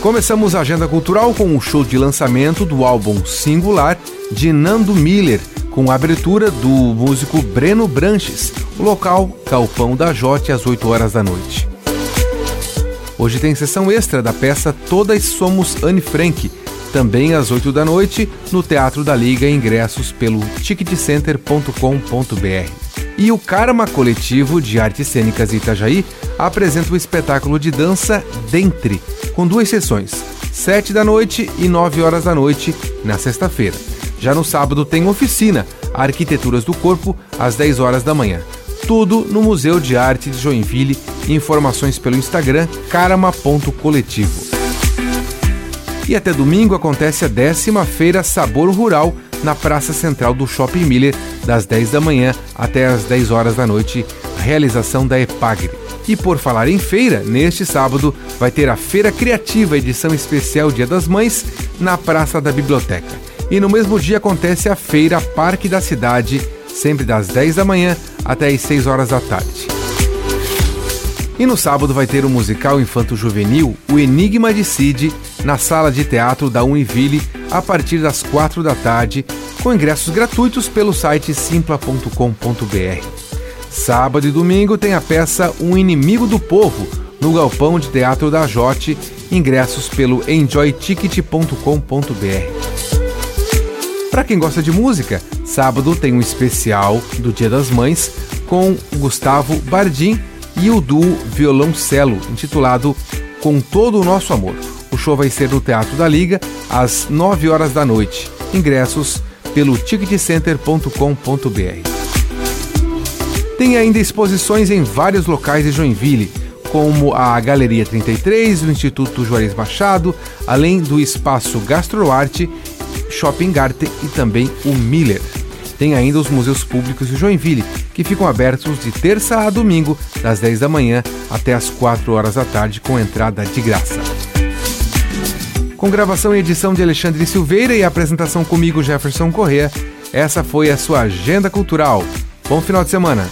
Começamos a agenda cultural com o show de lançamento do álbum Singular de Nando Miller, com a abertura do músico Breno Branches, o local Calpão da Jote às 8 horas da noite. Hoje tem sessão extra da peça Todas Somos Anne Frank, também às 8 da noite, no Teatro da Liga, ingressos pelo ticketcenter.com.br. E o Karma Coletivo de Artes Cênicas Itajaí apresenta o espetáculo de dança Dentre, com duas sessões, 7 da noite e 9 horas da noite, na sexta-feira. Já no sábado tem oficina, Arquiteturas do Corpo, às 10 horas da manhã. Tudo no Museu de Arte de Joinville. Informações pelo Instagram karma.coletivo. E até domingo acontece a décima feira Sabor Rural na Praça Central do Shopping Miller, das 10 da manhã até as 10 horas da noite, realização da EPAGRE. E por falar em feira, neste sábado vai ter a Feira Criativa, edição especial Dia das Mães, na Praça da Biblioteca. E no mesmo dia acontece a Feira Parque da Cidade, sempre das 10 da manhã até as 6 horas da tarde. E no sábado vai ter o musical infanto-juvenil O Enigma de Cid, na sala de teatro da Univille, a partir das 4 da tarde, com ingressos gratuitos pelo site simpla.com.br. Sábado e domingo tem a peça Um Inimigo do Povo, no Galpão de Teatro da Jote, ingressos pelo enjoyticket.com.br. Para quem gosta de música, sábado tem um especial do Dia das Mães com Gustavo Bardim e o duo Violoncelo, intitulado Com Todo o Nosso Amor. O show vai ser no Teatro da Liga, às 9 horas da noite. Ingressos pelo ticketcenter.com.br. Tem ainda exposições em vários locais de Joinville, como a Galeria 33, o Instituto Juarez Machado, além do Espaço Gastroarte, Shopping Garten e também o Miller. Tem ainda os museus públicos de Joinville, que ficam abertos de terça a domingo, das 10 da manhã até as 4 horas da tarde, com entrada de graça. Com gravação e edição de Alexandre Silveira e apresentação comigo, Jefferson Corrêa, essa foi a sua Agenda Cultural. Bom final de semana!